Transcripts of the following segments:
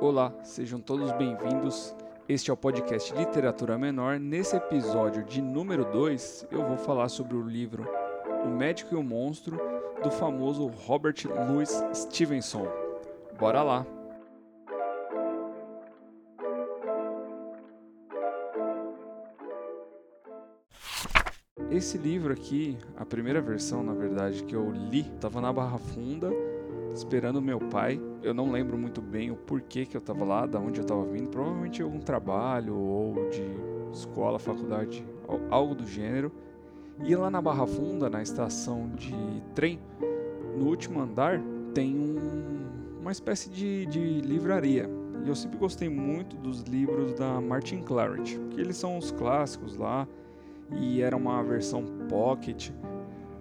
Olá, sejam todos bem-vindos. Este é o podcast Literatura Menor. Nesse episódio de número 2, eu vou falar sobre o livro O Médico e o Monstro, do famoso Robert Louis Stevenson. Bora lá! Esse livro aqui, a primeira versão, na verdade, que eu li, estava na Barra Funda esperando meu pai. Eu não lembro muito bem o porquê que eu estava lá, da onde eu estava vindo. Provavelmente algum trabalho ou de escola, faculdade, algo do gênero. E lá na Barra Funda, na estação de trem, no último andar, tem um, uma espécie de, de livraria. E eu sempre gostei muito dos livros da Martin Claret, que eles são os clássicos lá, e era uma versão pocket.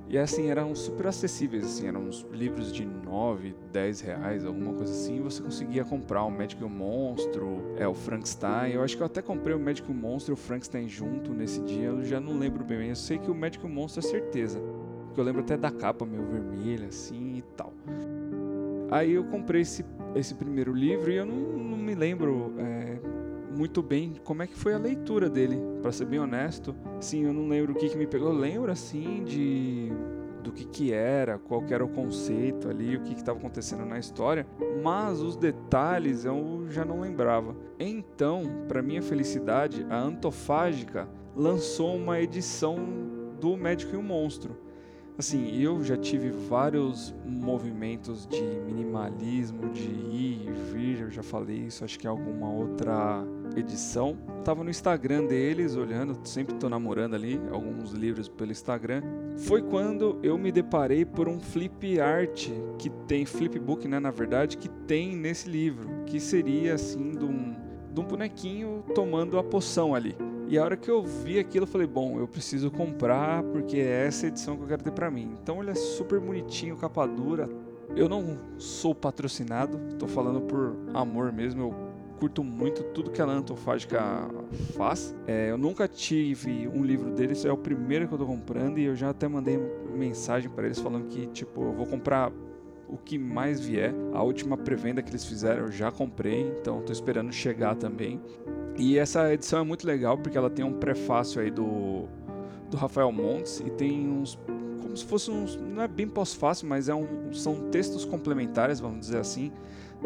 E assim, eram super acessíveis, assim, eram uns livros de 9, 10 reais, alguma coisa assim, você conseguia comprar o e o Monstro, é, o Frankenstein. Eu acho que eu até comprei o e o Monstro e o Frankenstein junto nesse dia, eu já não lembro bem, eu sei que o e o Monstro é certeza. Porque eu lembro até da capa meio vermelha, assim e tal. Aí eu comprei esse, esse primeiro livro e eu não, não me lembro é, muito bem como é que foi a leitura dele, para ser bem honesto. Sim, eu não lembro o que, que me pegou. Eu lembro assim de do que que era, qual que era o conceito ali, o que estava acontecendo na história, mas os detalhes eu já não lembrava. Então, para minha felicidade, a Antofágica lançou uma edição do Médico e o Monstro. Assim, eu já tive vários movimentos de minimalismo, de ir e vir, eu já falei isso, acho que em alguma outra edição. Tava no Instagram deles, olhando, sempre tô namorando ali alguns livros pelo Instagram. Foi quando eu me deparei por um flip art que tem, flipbook, né, na verdade, que tem nesse livro, que seria assim de um, de um bonequinho tomando a poção ali. E a hora que eu vi aquilo, eu falei, bom, eu preciso comprar porque é essa edição que eu quero ter para mim. Então ele é super bonitinho, capa dura. Eu não sou patrocinado, tô falando por amor mesmo. Eu curto muito tudo que a Antofágica faz. É, eu nunca tive um livro deles, é o primeiro que eu tô comprando e eu já até mandei mensagem para eles falando que, tipo, eu vou comprar o que mais vier. A última pré-venda que eles fizeram eu já comprei, então tô esperando chegar também. E essa edição é muito legal porque ela tem um prefácio aí do, do Rafael Montes e tem uns como se fosse uns não é bem pós-fácil, mas é um, são textos complementares, vamos dizer assim,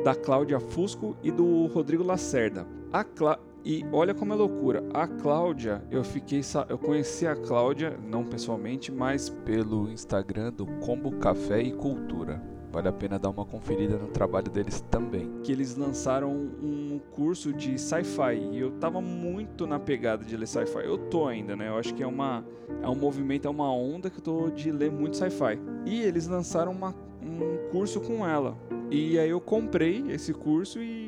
da Cláudia Fusco e do Rodrigo Lacerda. A Clá e olha como é loucura. A Cláudia, eu fiquei eu conheci a Cláudia não pessoalmente, mas pelo Instagram do Combo Café e Cultura. Vale a pena dar uma conferida no trabalho deles também. Que eles lançaram um curso de sci-fi e eu tava muito na pegada de ler sci-fi. Eu tô ainda, né? Eu acho que é uma é um movimento, é uma onda que eu tô de ler muito sci-fi. E eles lançaram uma, um curso com ela. E aí eu comprei esse curso e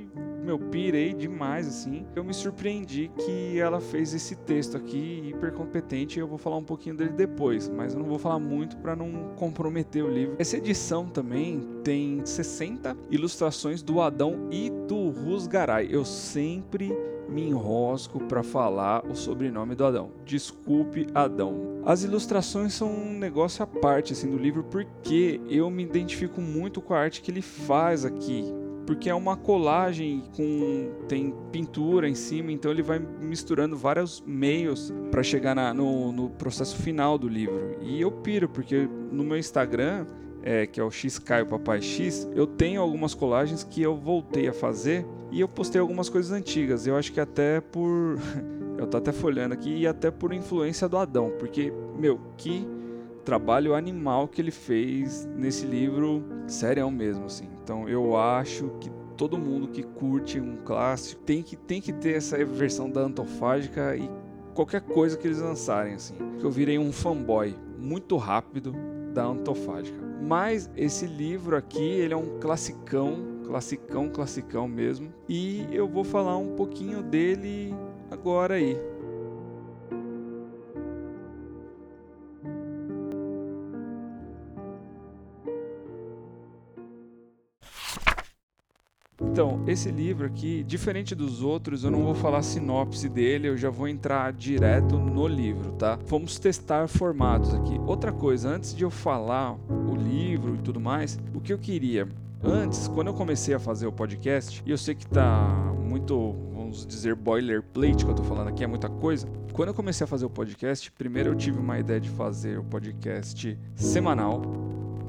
meu, pirei demais, assim. Eu me surpreendi que ela fez esse texto aqui hiper competente. Eu vou falar um pouquinho dele depois, mas eu não vou falar muito para não comprometer o livro. Essa edição também tem 60 ilustrações do Adão e do Rusgaray. Eu sempre me enrosco para falar o sobrenome do Adão. Desculpe, Adão. As ilustrações são um negócio à parte assim do livro porque eu me identifico muito com a arte que ele faz aqui porque é uma colagem com tem pintura em cima, então ele vai misturando vários meios para chegar na, no, no, processo final do livro. E eu piro porque no meu Instagram, é, que é o X Caio Papai X, eu tenho algumas colagens que eu voltei a fazer e eu postei algumas coisas antigas. Eu acho que até por eu tô até folhando aqui e até por influência do Adão, porque meu que trabalho animal que ele fez nesse livro, sério mesmo, assim. Então eu acho que todo mundo que curte um clássico tem que, tem que ter essa versão da antofágica e qualquer coisa que eles lançarem, assim. Eu virei um fanboy muito rápido da antofágica. Mas esse livro aqui, ele é um classicão, classicão, classicão mesmo. E eu vou falar um pouquinho dele agora aí. Então, esse livro aqui, diferente dos outros, eu não vou falar sinopse dele, eu já vou entrar direto no livro, tá? Vamos testar formatos aqui. Outra coisa, antes de eu falar o livro e tudo mais, o que eu queria Antes, quando eu comecei a fazer o podcast, e eu sei que tá muito, vamos dizer, boilerplate que eu tô falando aqui, é muita coisa. Quando eu comecei a fazer o podcast, primeiro eu tive uma ideia de fazer o podcast semanal.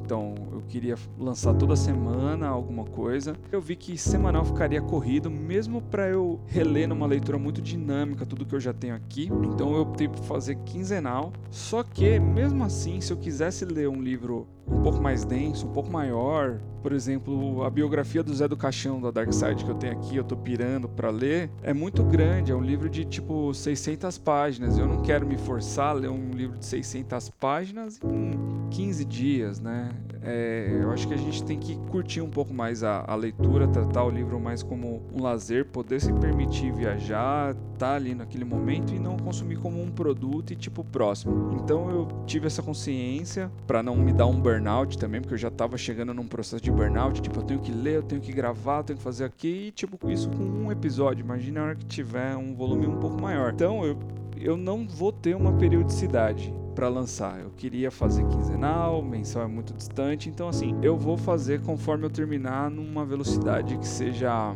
Então, eu queria lançar toda semana alguma coisa. Eu vi que semanal ficaria corrido, mesmo para eu reler numa leitura muito dinâmica tudo que eu já tenho aqui. Então, eu optei por fazer quinzenal. Só que, mesmo assim, se eu quisesse ler um livro um pouco mais denso, um pouco maior. Por exemplo, a biografia do Zé do Caixão da Dark Side que eu tenho aqui, eu tô pirando para ler, é muito grande, é um livro de tipo 600 páginas. Eu não quero me forçar a ler um livro de 600 páginas em 15 dias, né? É, eu acho que a gente tem que curtir um pouco mais a, a, leitura, tratar o livro mais como um lazer, poder se permitir viajar, tá ali naquele momento e não consumir como um produto e tipo próximo. Então eu tive essa consciência para não me dar um burnout também, porque eu já estava chegando num processo de burnout, tipo, eu tenho que ler, eu tenho que gravar, eu tenho que fazer aqui, e tipo, isso com um episódio. Imagina a hora que tiver um volume um pouco maior. Então eu, eu não vou ter uma periodicidade para lançar. Eu queria fazer quinzenal, mensal é muito distante, então assim, eu vou fazer conforme eu terminar numa velocidade que seja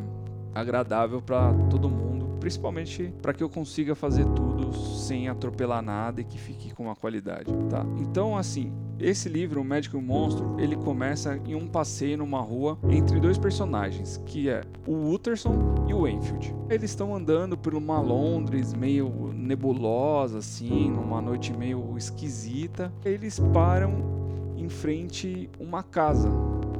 agradável para todo mundo, principalmente para que eu consiga fazer tudo sem atropelar nada e que fique com uma qualidade, tá? Então assim, esse livro, O Médico e o Monstro, ele começa em um passeio numa rua entre dois personagens, que é o Utterson e o Enfield. Eles estão andando por uma Londres meio nebulosa, assim, numa noite meio esquisita. Eles param em frente uma casa.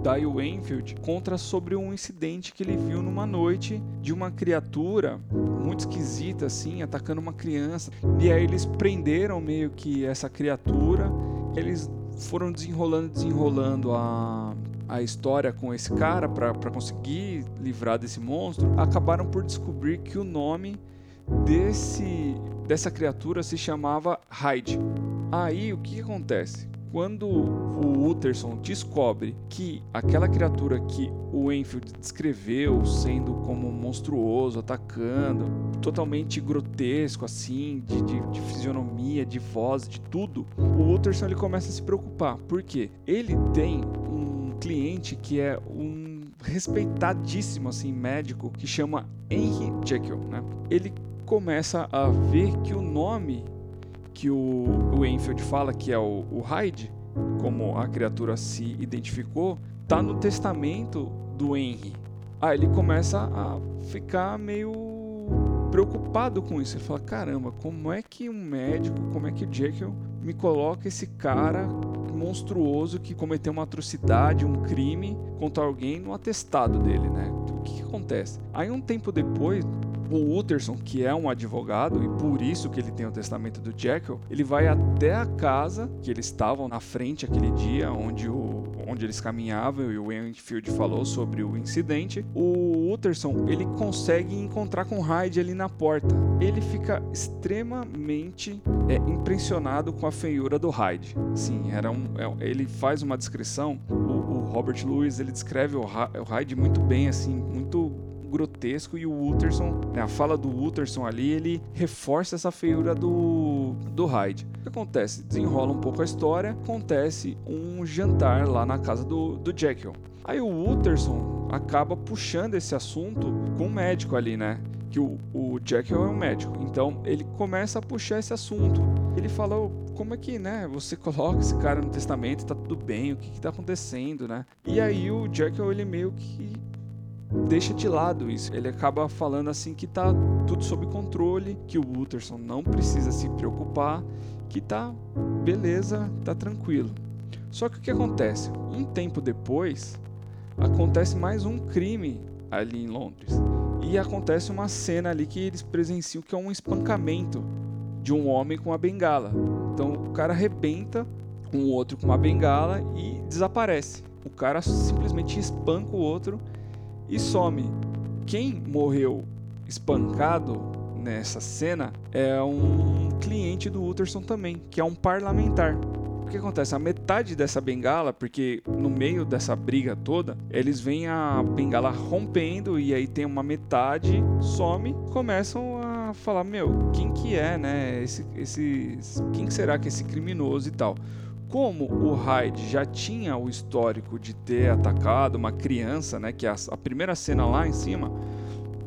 Daí o Enfield conta sobre um incidente que ele viu numa noite de uma criatura muito esquisita assim, atacando uma criança. E aí eles prenderam meio que essa criatura. Eles foram desenrolando, desenrolando a, a história com esse cara para conseguir livrar desse monstro, acabaram por descobrir que o nome desse dessa criatura se chamava Hyde. Aí o que acontece? Quando o Utterson descobre que aquela criatura que o Enfield descreveu sendo como monstruoso, atacando, totalmente grotesco, assim, de, de, de fisionomia, de voz, de tudo, o Utterson ele começa a se preocupar. Por quê? Ele tem um cliente que é um respeitadíssimo assim médico que chama Henry Jekyll, né? Ele começa a ver que o nome que o, o Enfield fala que é o, o Hyde, como a criatura se identificou, tá no testamento do Henry. Aí ele começa a ficar meio preocupado com isso. Ele fala: caramba, como é que um médico, como é que o Jekyll me coloca esse cara monstruoso que cometeu uma atrocidade, um crime contra alguém no atestado dele, né? O que, que acontece? Aí um tempo depois, o Utterson, que é um advogado e por isso que ele tem o testamento do Jekyll, ele vai até a casa que eles estavam na frente aquele dia, onde, o, onde eles caminhavam e o Enfield falou sobre o incidente. O Utterson ele consegue encontrar com Hyde ali na porta. Ele fica extremamente é, impressionado com a feiura do Hyde. Sim, era um, é, ele faz uma descrição. O, o Robert Lewis ele descreve o, o Hyde muito bem, assim, muito grotesco e o Utterson, né, a fala do Utterson ali, ele reforça essa feiura do, do Hyde. O que acontece? Desenrola um pouco a história, acontece um jantar lá na casa do, do Jekyll. Aí o Utterson acaba puxando esse assunto com o médico ali, né? Que o, o Jekyll é um médico. Então ele começa a puxar esse assunto. Ele fala, como é que, né, você coloca esse cara no testamento, tá tudo bem, o que que tá acontecendo, né? E aí o Jekyll, ele meio que deixa de lado isso. Ele acaba falando assim que tá tudo sob controle, que o Utterson não precisa se preocupar, que tá beleza, tá tranquilo. Só que o que acontece? Um tempo depois, acontece mais um crime ali em Londres. E acontece uma cena ali que eles presenciam que é um espancamento de um homem com uma bengala. Então o cara arrebenta um outro com uma bengala e desaparece. O cara simplesmente espanca o outro e some. Quem morreu espancado nessa cena é um cliente do Utterson também, que é um parlamentar. O que acontece? A metade dessa bengala, porque no meio dessa briga toda, eles veem a bengala rompendo e aí tem uma metade, some, começam a falar, meu, quem que é, né? Esse, esse, quem que será que é esse criminoso e tal? Como o Hyde já tinha o histórico de ter atacado uma criança, né, que a, a primeira cena lá em cima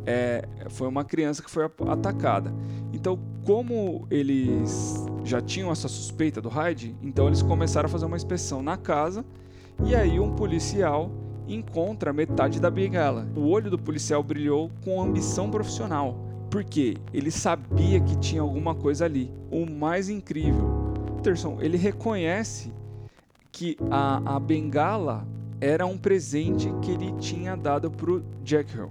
é, foi uma criança que foi atacada. Então, como eles já tinham essa suspeita do Hyde, então eles começaram a fazer uma inspeção na casa e aí um policial encontra metade da bengala. O olho do policial brilhou com ambição profissional, porque ele sabia que tinha alguma coisa ali. O mais incrível Peterson ele reconhece que a, a bengala era um presente que ele tinha dado para o Jekyll.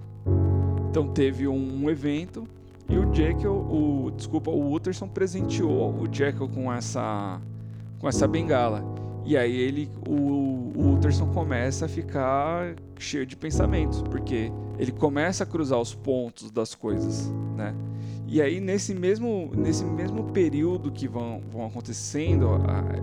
Então teve um, evento e o Jekyll, o desculpa, o Utterson presenteou o Jekyll com essa com essa bengala. E aí ele, o, o Utterson começa a ficar cheio de pensamentos, porque ele começa a cruzar os pontos das coisas, né? E aí, nesse mesmo, nesse mesmo período que vão, vão acontecendo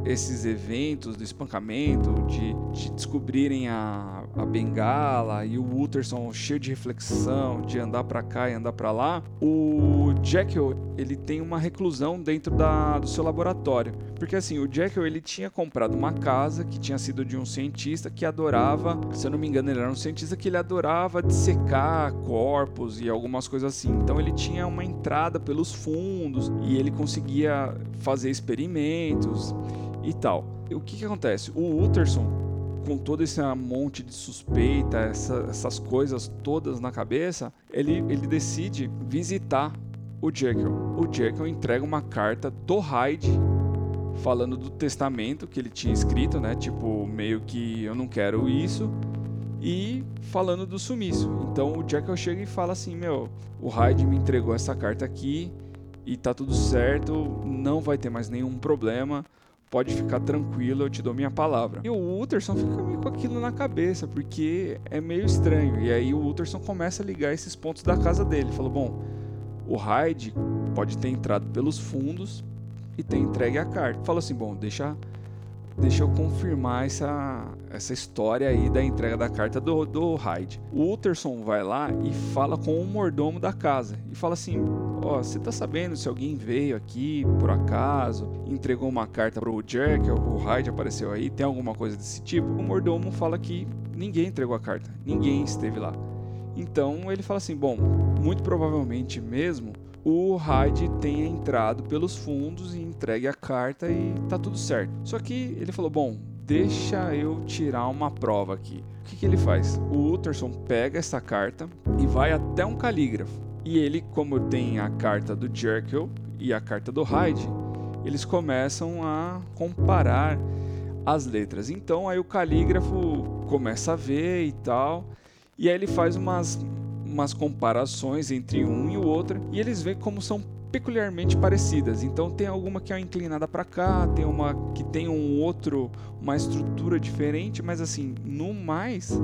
esses eventos do espancamento, de, de descobrirem a, a bengala e o Utterson cheio de reflexão, de andar para cá e andar para lá, o Jekyll ele tem uma reclusão dentro da, do seu laboratório. Porque assim, o Jekyll ele tinha comprado uma casa que tinha sido de um cientista que adorava, se eu não me engano, ele era um cientista que ele adorava dissecar corpos e algumas coisas assim. Então ele tinha uma entrada pelos fundos e ele conseguia fazer experimentos e tal. O que, que acontece? O Utterson, com todo esse monte de suspeita, essa, essas coisas todas na cabeça, ele, ele decide visitar o Jekyll. O Jekyll entrega uma carta do Hyde falando do testamento que ele tinha escrito, né? Tipo, meio que eu não quero isso. E falando do sumiço. Então o Jekyll chega e fala assim: Meu, o Hyde me entregou essa carta aqui e tá tudo certo, não vai ter mais nenhum problema. Pode ficar tranquilo, eu te dou minha palavra. E o Utterson fica meio com aquilo na cabeça, porque é meio estranho. E aí o Utterson começa a ligar esses pontos da casa dele. Falou: Bom, o Hyde pode ter entrado pelos fundos e ter entregue a carta. Fala assim, bom, deixa, deixa eu confirmar essa, essa história aí da entrega da carta do, do Hyde. O Utterson vai lá e fala com o mordomo da casa e fala assim, ó, oh, você tá sabendo se alguém veio aqui por acaso, entregou uma carta pro Jack, o Hyde apareceu aí, tem alguma coisa desse tipo? O mordomo fala que ninguém entregou a carta, ninguém esteve lá. Então ele fala assim, bom, muito provavelmente mesmo o Hyde tenha entrado pelos fundos e entregue a carta e tá tudo certo. Só que ele falou: bom, deixa eu tirar uma prova aqui. O que, que ele faz? O Utterson pega essa carta e vai até um calígrafo. E ele, como tem a carta do Jekyll e a carta do Hyde, eles começam a comparar as letras. Então aí o calígrafo começa a ver e tal. E aí ele faz umas umas comparações entre um e o outro e eles veem como são peculiarmente parecidas. Então tem alguma que é inclinada para cá, tem uma que tem um outro, uma estrutura diferente, mas assim, no mais,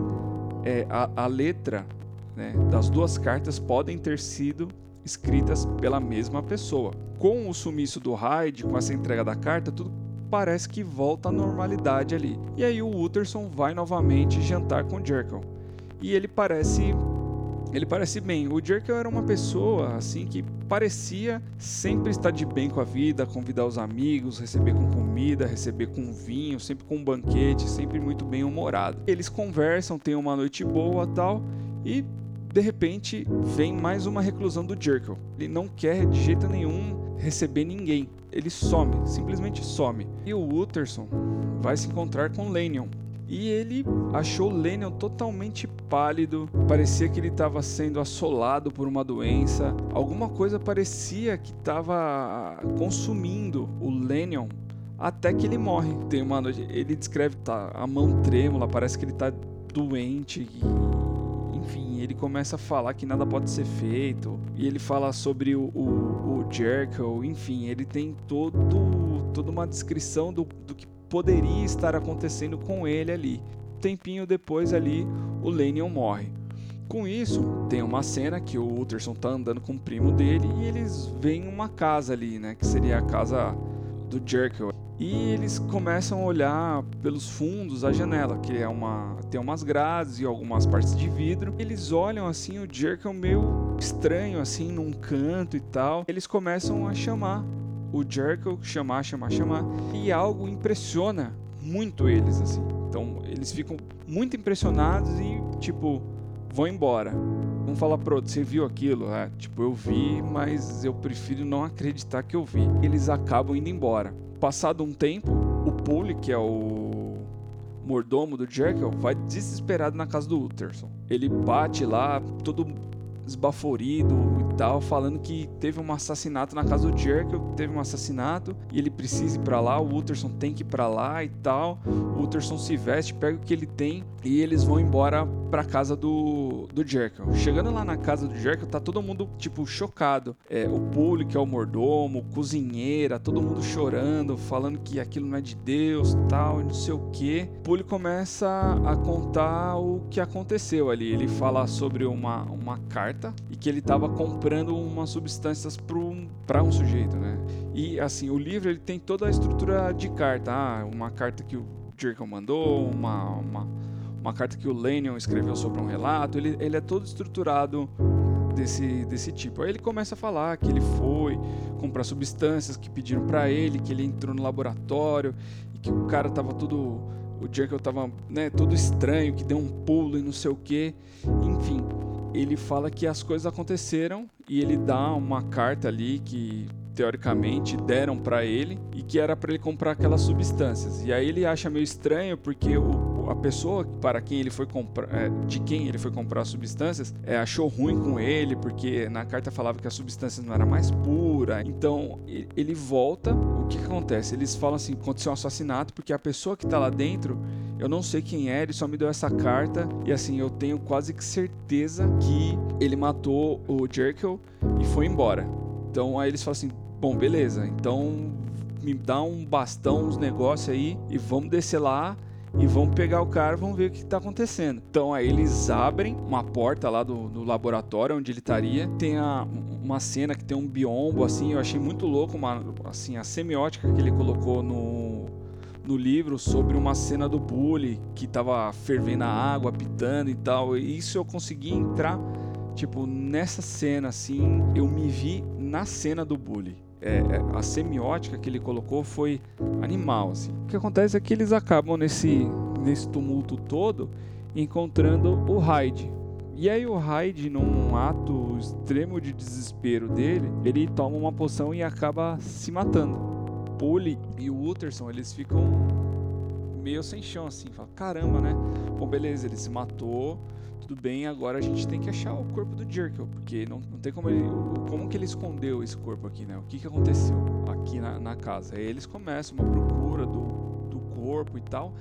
é, a, a letra né, das duas cartas podem ter sido escritas pela mesma pessoa. Com o sumiço do Hyde, com essa entrega da carta, tudo parece que volta à normalidade ali. E aí o Utterson vai novamente jantar com Jekyll. E ele parece ele parece bem. O Jekyll era uma pessoa assim que parecia sempre estar de bem com a vida, convidar os amigos, receber com comida, receber com vinho, sempre com um banquete, sempre muito bem humorado. Eles conversam, têm uma noite boa, tal, e de repente vem mais uma reclusão do Jekyll. Ele não quer de jeito nenhum receber ninguém. Ele some, simplesmente some. E o Utterson vai se encontrar com Lanyon, e ele achou Lennon totalmente pálido, parecia que ele estava sendo assolado por uma doença, alguma coisa parecia que estava consumindo o Lennon até que ele morre. Tem uma noite, ele descreve tá, a mão trêmula, parece que ele está doente e, enfim, ele começa a falar que nada pode ser feito e ele fala sobre o, o, o Jekyll, enfim, ele tem todo, toda uma descrição do, do que poderia estar acontecendo com ele ali. Tempinho depois ali, o Lanyon morre. Com isso, tem uma cena que o Utterson tá andando com o primo dele e eles veem uma casa ali, né, que seria a casa do Jekyll. E eles começam a olhar pelos fundos da janela, que é uma tem umas grades e algumas partes de vidro. Eles olham assim o Jekyll meio estranho assim num canto e tal. Eles começam a chamar o Jericho chamar, chamar, chamar, e algo impressiona muito eles, assim. Então eles ficam muito impressionados e, tipo, vão embora. Vão falar pro outro, você viu aquilo? É, tipo, eu vi, mas eu prefiro não acreditar que eu vi. Eles acabam indo embora. Passado um tempo, o Pule, que é o mordomo do Jekyll, vai desesperado na casa do Utterson. Ele bate lá, todo esbaforido e tal, falando que teve um assassinato na casa do Jekyll, teve um assassinato e ele precisa ir para lá, o Utterson tem que ir para lá e tal. O Utterson se veste, pega o que ele tem e eles vão embora pra casa do, do Jekyll. Chegando lá na casa do Jekyll, tá todo mundo, tipo, chocado. É, o Pule, que é o mordomo, cozinheira, todo mundo chorando, falando que aquilo não é de Deus, tal, e não sei o que. Pule começa a contar o que aconteceu ali. Ele fala sobre uma, uma carta e que ele tava comprando umas substâncias para um sujeito, né? E, assim, o livro, ele tem toda a estrutura de carta. Ah, uma carta que o Jekyll mandou, uma... uma uma carta que o Lennon escreveu sobre um relato, ele, ele é todo estruturado desse, desse tipo. Aí ele começa a falar que ele foi comprar substâncias que pediram para ele, que ele entrou no laboratório e que o cara tava todo. O Jekyll tava né, todo estranho, que deu um pulo e não sei o que. Enfim, ele fala que as coisas aconteceram e ele dá uma carta ali que teoricamente deram para ele e que era para ele comprar aquelas substâncias. E aí ele acha meio estranho porque o, pessoa para quem ele foi comprar, é, de quem ele foi comprar as substâncias, é, achou ruim com ele porque na carta falava que a substância não era mais pura. Então ele volta. O que, que acontece? Eles falam assim: aconteceu um assassinato porque a pessoa que está lá dentro eu não sei quem é, ele só me deu essa carta e assim, eu tenho quase que certeza que ele matou o Jekyll e foi embora. Então aí eles falam assim: Bom, beleza. Então me dá um bastão, uns negócios aí e vamos descer lá e vamos pegar o cara, vamos ver o que está acontecendo. Então aí eles abrem uma porta lá do, do laboratório onde ele estaria. Tem a, uma cena que tem um biombo assim, eu achei muito louco, uma, assim a semiótica que ele colocou no no livro sobre uma cena do bully que tava fervendo a água, pitando e tal. E isso eu consegui entrar tipo nessa cena assim, eu me vi na cena do bully é, é, a semiótica que ele colocou foi animal. Assim. O que acontece é que eles acabam nesse, nesse tumulto todo encontrando o Hyde. E aí o Hyde, num ato extremo de desespero dele, ele toma uma poção e acaba se matando. Pule e o Utterson, eles ficam meio sem chão assim, fala, caramba, né? Bom, beleza, ele se matou, tudo bem, agora a gente tem que achar o corpo do Jekyll, porque não, não tem como ele. Como que ele escondeu esse corpo aqui, né? O que, que aconteceu aqui na, na casa? Aí eles começam uma procura do, do corpo e tal,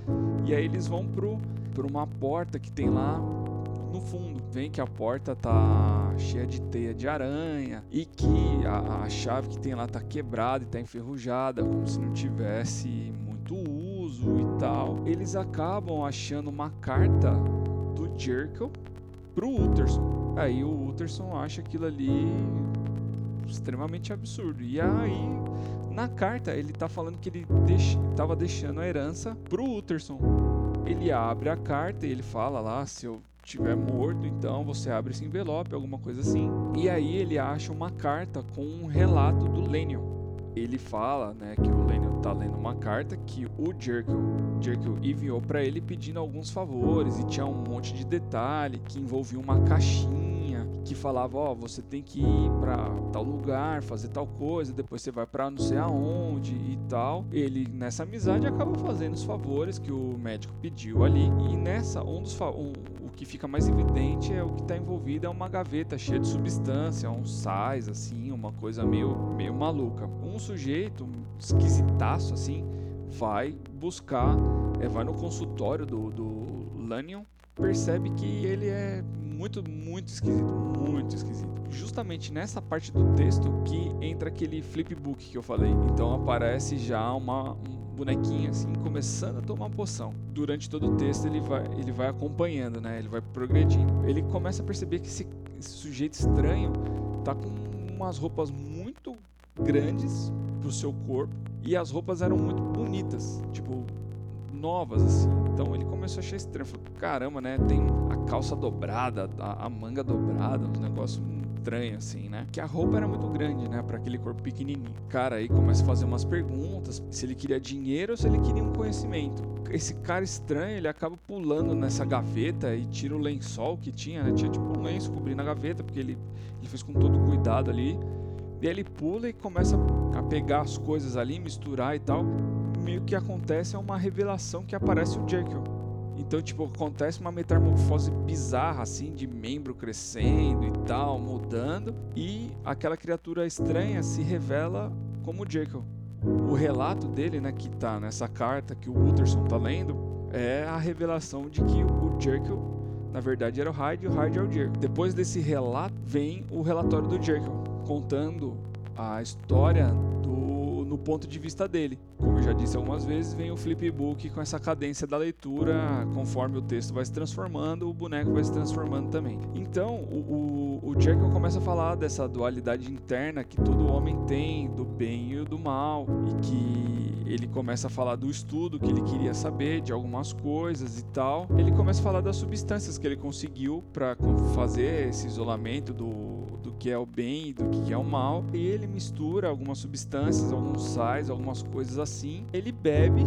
e aí eles vão pro, pro uma porta que tem lá no fundo. Vem que a porta tá cheia de teia de aranha e que a, a chave que tem lá tá quebrada e tá enferrujada, como se não tivesse muito uso e tal. Eles acabam achando uma carta do Jekyll pro Utterson. Aí o Utterson acha aquilo ali extremamente absurdo. E aí, na carta, ele tá falando que ele deix tava deixando a herança pro Utterson. Ele abre a carta e ele fala lá, se eu tiver morto, então você abre esse envelope, alguma coisa assim. E aí ele acha uma carta com um relato do Lennon ele fala, né, que o Lennon tá lendo uma carta que o Jekyll, Jekyll enviou para ele pedindo alguns favores e tinha um monte de detalhe que envolvia uma caixinha que falava, ó, oh, você tem que ir para tal lugar, fazer tal coisa, depois você vai para não sei aonde e tal. Ele nessa amizade acaba fazendo os favores que o médico pediu ali e nessa um dos um, que fica mais evidente é o que está envolvido é uma gaveta cheia de substância, uns sais assim, uma coisa meio meio maluca. Um sujeito esquisitaço assim vai buscar, é, vai no consultório do, do Lanyon, percebe que ele é muito, muito esquisito, muito esquisito. Justamente nessa parte do texto que entra aquele flipbook que eu falei. Então aparece já uma, um bonequinho assim começando a tomar poção. Durante todo o texto ele vai, ele vai acompanhando, né? Ele vai progredindo. Ele começa a perceber que esse, esse sujeito estranho tá com umas roupas muito grandes pro seu corpo e as roupas eram muito bonitas, tipo novas assim. Então ele começou a achar estranho, falou: "Caramba, né? Tem a calça dobrada, a, a manga dobrada, uns negócios estranho, assim, né? Que a roupa era muito grande, né? Para aquele corpo pequenininho. Cara, aí começa a fazer umas perguntas: se ele queria dinheiro ou se ele queria um conhecimento. Esse cara estranho, ele acaba pulando nessa gaveta e tira o lençol que tinha, né? Tinha tipo um lenço cobrindo a gaveta, porque ele, ele fez com todo cuidado ali. E ele pula e começa a pegar as coisas ali, misturar e tal. Meio que acontece é uma revelação que aparece o Jekyll. Então, tipo, acontece uma metamorfose bizarra, assim, de membro crescendo e tal, mudando, e aquela criatura estranha se revela como Jekyll. O relato dele, né, que tá nessa carta que o Utterson tá lendo, é a revelação de que o Jekyll, na verdade, era o Hyde e o Hyde é o Jekyll. Depois desse relato, vem o relatório do Jekyll, contando a história ponto de vista dele. Como eu já disse algumas vezes, vem o flipbook com essa cadência da leitura, conforme o texto vai se transformando, o boneco vai se transformando também. Então, o, o, o Jekyll começa a falar dessa dualidade interna que todo homem tem, do bem e do mal, e que ele começa a falar do estudo que ele queria saber, de algumas coisas e tal. Ele começa a falar das substâncias que ele conseguiu para fazer esse isolamento do, que é o bem e do que é o mal. E ele mistura algumas substâncias, alguns sais, algumas coisas assim ele bebe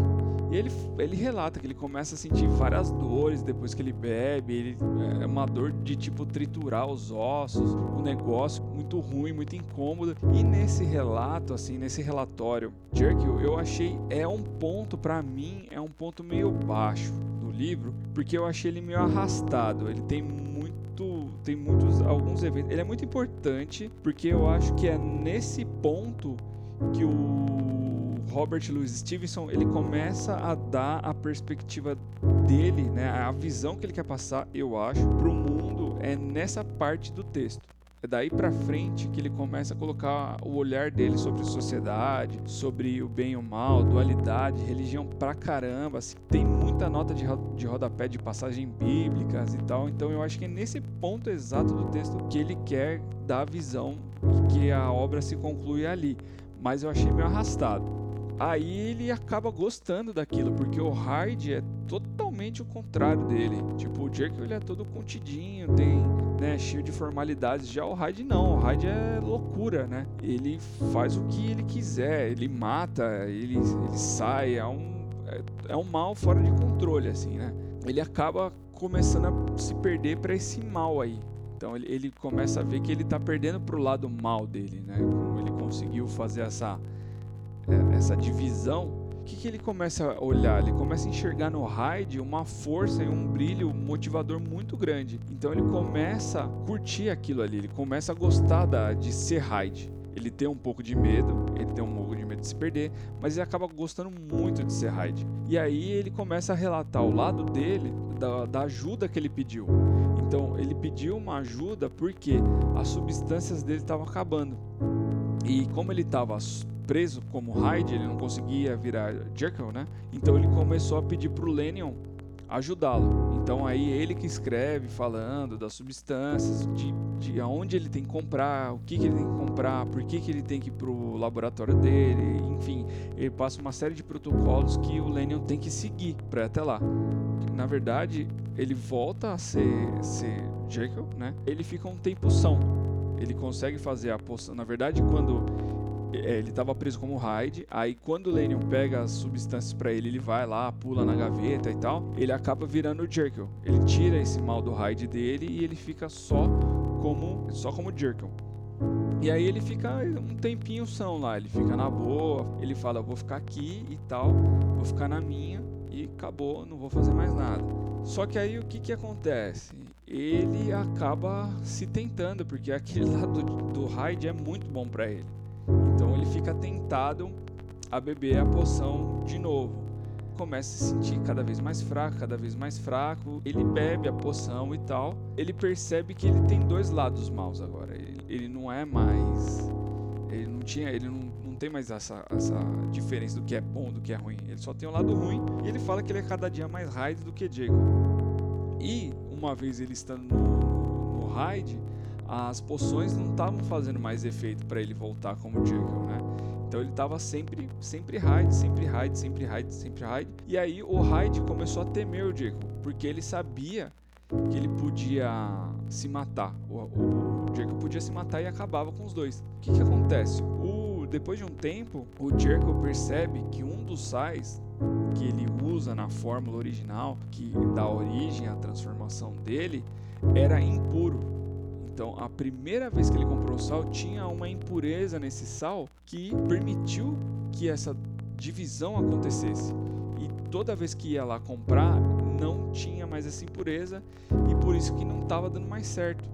e ele, ele relata que ele começa a sentir várias dores depois que ele bebe. Ele, é uma dor de tipo triturar os ossos, um negócio muito ruim, muito incômodo. E nesse relato, assim, nesse relatório, Jerk, eu achei é um ponto para mim é um ponto meio baixo do livro, porque eu achei ele meio arrastado. Ele tem tem muitos alguns eventos. Ele é muito importante porque eu acho que é nesse ponto que o Robert Louis Stevenson ele começa a dar a perspectiva dele, né, a visão que ele quer passar, eu acho, para o mundo é nessa parte do texto. É daí para frente que ele começa a colocar o olhar dele sobre sociedade, sobre o bem e o mal, dualidade, religião pra caramba. Assim, tem muita nota de, de rodapé de passagem bíblicas e tal. Então eu acho que é nesse ponto exato do texto que ele quer dar a visão que a obra se conclui ali. Mas eu achei meio arrastado. Aí ele acaba gostando daquilo, porque o Hyde é totalmente o contrário dele. Tipo, o Jekyll ele é todo contidinho, tem, né, cheio de formalidades. Já o Hyde não, o Hyde é loucura, né? Ele faz o que ele quiser, ele mata, ele, ele sai, é um, é, é um mal fora de controle, assim, né? Ele acaba começando a se perder para esse mal aí. Então ele, ele começa a ver que ele tá perdendo pro lado mal dele, né? Como ele conseguiu fazer essa é, essa divisão, que, que ele começa a olhar? Ele começa a enxergar no Hyde uma força e um brilho motivador muito grande. Então ele começa a curtir aquilo ali, ele começa a gostar da, de ser Hyde. Ele tem um pouco de medo, ele tem um pouco de medo de se perder, mas ele acaba gostando muito de ser Hyde. E aí ele começa a relatar o lado dele da, da ajuda que ele pediu. Então ele pediu uma ajuda porque as substâncias dele estavam acabando. E como ele estava preso como Hyde, ele não conseguia virar Jekyll, né? Então ele começou a pedir pro Lennon ajudá-lo. Então aí ele que escreve falando das substâncias, de, de aonde ele tem que comprar, o que, que ele tem que comprar, por que, que ele tem que ir pro laboratório dele, enfim, ele passa uma série de protocolos que o Lennon tem que seguir para até lá. Na verdade, ele volta a ser, ser Jekyll, né? Ele fica um tempo são. Ele consegue fazer a poção. Na verdade, quando ele estava preso como Hyde. Aí quando o Lennon pega as substâncias para ele, ele vai lá, pula na gaveta e tal. Ele acaba virando o Jekyll. Ele tira esse mal do Hyde dele e ele fica só como só como Jekyll. E aí ele fica um tempinho são lá, ele fica na boa, ele fala, vou ficar aqui e tal, vou ficar na minha e acabou, não vou fazer mais nada. Só que aí o que que acontece? Ele acaba se tentando, porque aquele lado do, do Hyde é muito bom para ele. Então ele fica tentado a beber a poção de novo. Começa a se sentir cada vez mais fraco, cada vez mais fraco. Ele bebe a poção e tal. Ele percebe que ele tem dois lados maus agora. Ele, ele não é mais. Ele não tinha. Ele não, não tem mais essa, essa diferença do que é bom do que é ruim. Ele só tem um lado ruim e ele fala que ele é cada dia mais Hyde do que Jacob. E uma vez ele estando no, no Hyde as poções não estavam fazendo mais efeito para ele voltar como Jekyll, né? Então ele estava sempre, sempre Hyde, sempre Hyde, sempre Hyde, sempre Hyde. E aí o Hyde começou a temer o Jekyll, porque ele sabia que ele podia se matar. O, o, Jericho podia se matar e acabava com os dois. O que, que acontece? O, depois de um tempo, o Jericho percebe que um dos sais que ele usa na fórmula original, que dá origem à transformação dele, era impuro. Então, a primeira vez que ele comprou o sal, tinha uma impureza nesse sal que permitiu que essa divisão acontecesse. E toda vez que ia lá comprar, não tinha mais essa impureza e por isso que não estava dando mais certo.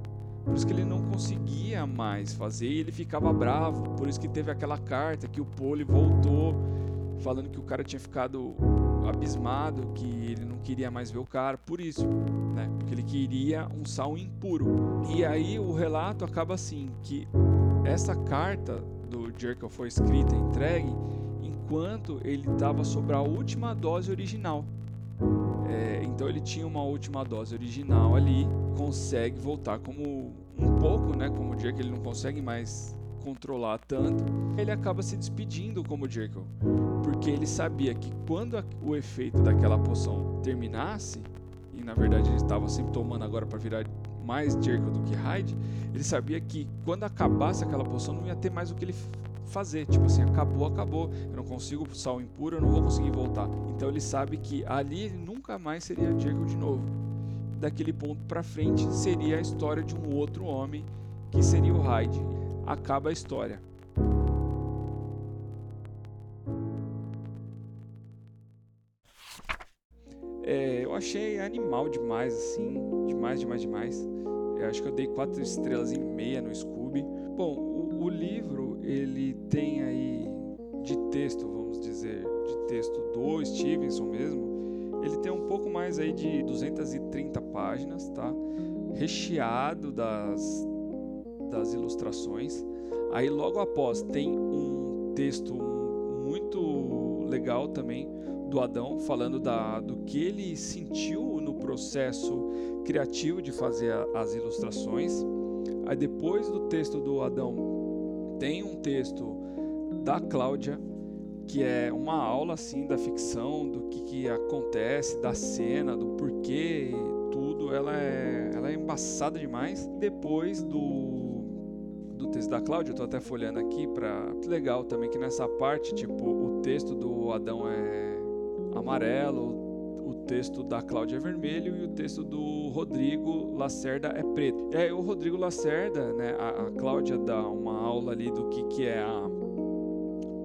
Por isso que ele não conseguia mais fazer e ele ficava bravo. Por isso que teve aquela carta que o Pole voltou falando que o cara tinha ficado abismado, que ele não queria mais ver o cara, por isso, né? Porque ele queria um sal impuro. E aí o relato acaba assim, que essa carta do Jekyll foi escrita e entregue enquanto ele estava sobre a última dose original. É, então ele tinha uma última dose original ali, consegue voltar como um pouco, né? Como o Jekyll ele não consegue mais controlar tanto, ele acaba se despedindo como Jekyll, porque ele sabia que quando o efeito daquela poção terminasse, e na verdade ele estava sempre tomando agora para virar mais Jekyll do que Hyde, ele sabia que quando acabasse aquela poção não ia ter mais o que ele fazer, tipo assim, acabou, acabou, eu não consigo sal impuro, eu não vou conseguir voltar. Então ele sabe que ali ele nunca mais seria Jekyll de novo. Daquele ponto para frente seria a história de um outro homem que seria o Hyde acaba a história. É, eu achei animal demais, assim, demais, demais, demais. Eu acho que eu dei quatro estrelas e meia no Scooby. Bom, o, o livro ele tem aí de texto, vamos dizer, de texto do Stevenson mesmo. Ele tem um pouco mais aí de 230 páginas, tá? Recheado das das ilustrações. Aí logo após tem um texto muito legal também do Adão falando da, do que ele sentiu no processo criativo de fazer as ilustrações. Aí depois do texto do Adão tem um texto da Cláudia que é uma aula assim da ficção, do que, que acontece, da cena, do porquê, tudo. Ela é, ela é embaçada demais. Depois do do texto da Cláudia, eu tô até folhando aqui para legal também que nessa parte, tipo, o texto do Adão é amarelo, o texto da Cláudia é vermelho e o texto do Rodrigo Lacerda é preto. E aí o Rodrigo Lacerda, né, a, a Cláudia dá uma aula ali do que que é a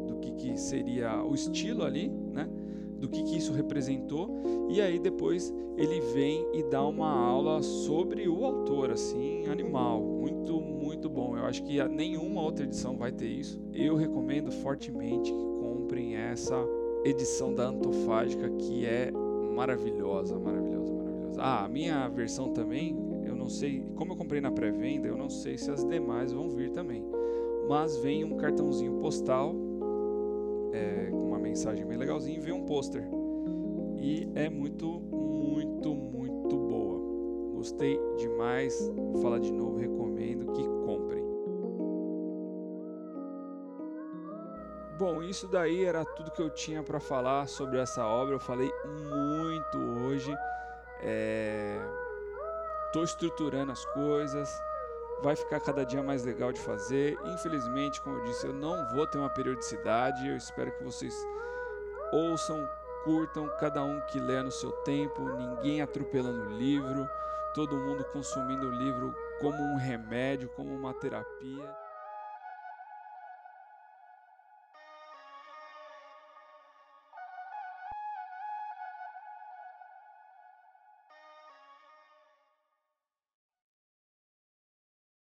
do que que seria o estilo ali, né? do que, que isso representou e aí depois ele vem e dá uma aula sobre o autor, assim, animal, muito, muito bom. Eu acho que nenhuma outra edição vai ter isso. Eu recomendo fortemente que comprem essa edição da Antofágica que é maravilhosa, maravilhosa, maravilhosa. Ah, a minha versão também, eu não sei, como eu comprei na pré-venda, eu não sei se as demais vão vir também. Mas vem um cartãozinho postal é, com uma mensagem bem legalzinha e vem um pôster. E é muito, muito, muito. Gostei demais. Vou falar de novo, recomendo que comprem. Bom, isso daí era tudo que eu tinha para falar sobre essa obra. Eu falei muito hoje. Estou é... estruturando as coisas vai ficar cada dia mais legal de fazer. Infelizmente, como eu disse, eu não vou ter uma periodicidade. Eu espero que vocês ouçam, curtam, cada um que lê no seu tempo, ninguém atropelando o livro, todo mundo consumindo o livro como um remédio, como uma terapia.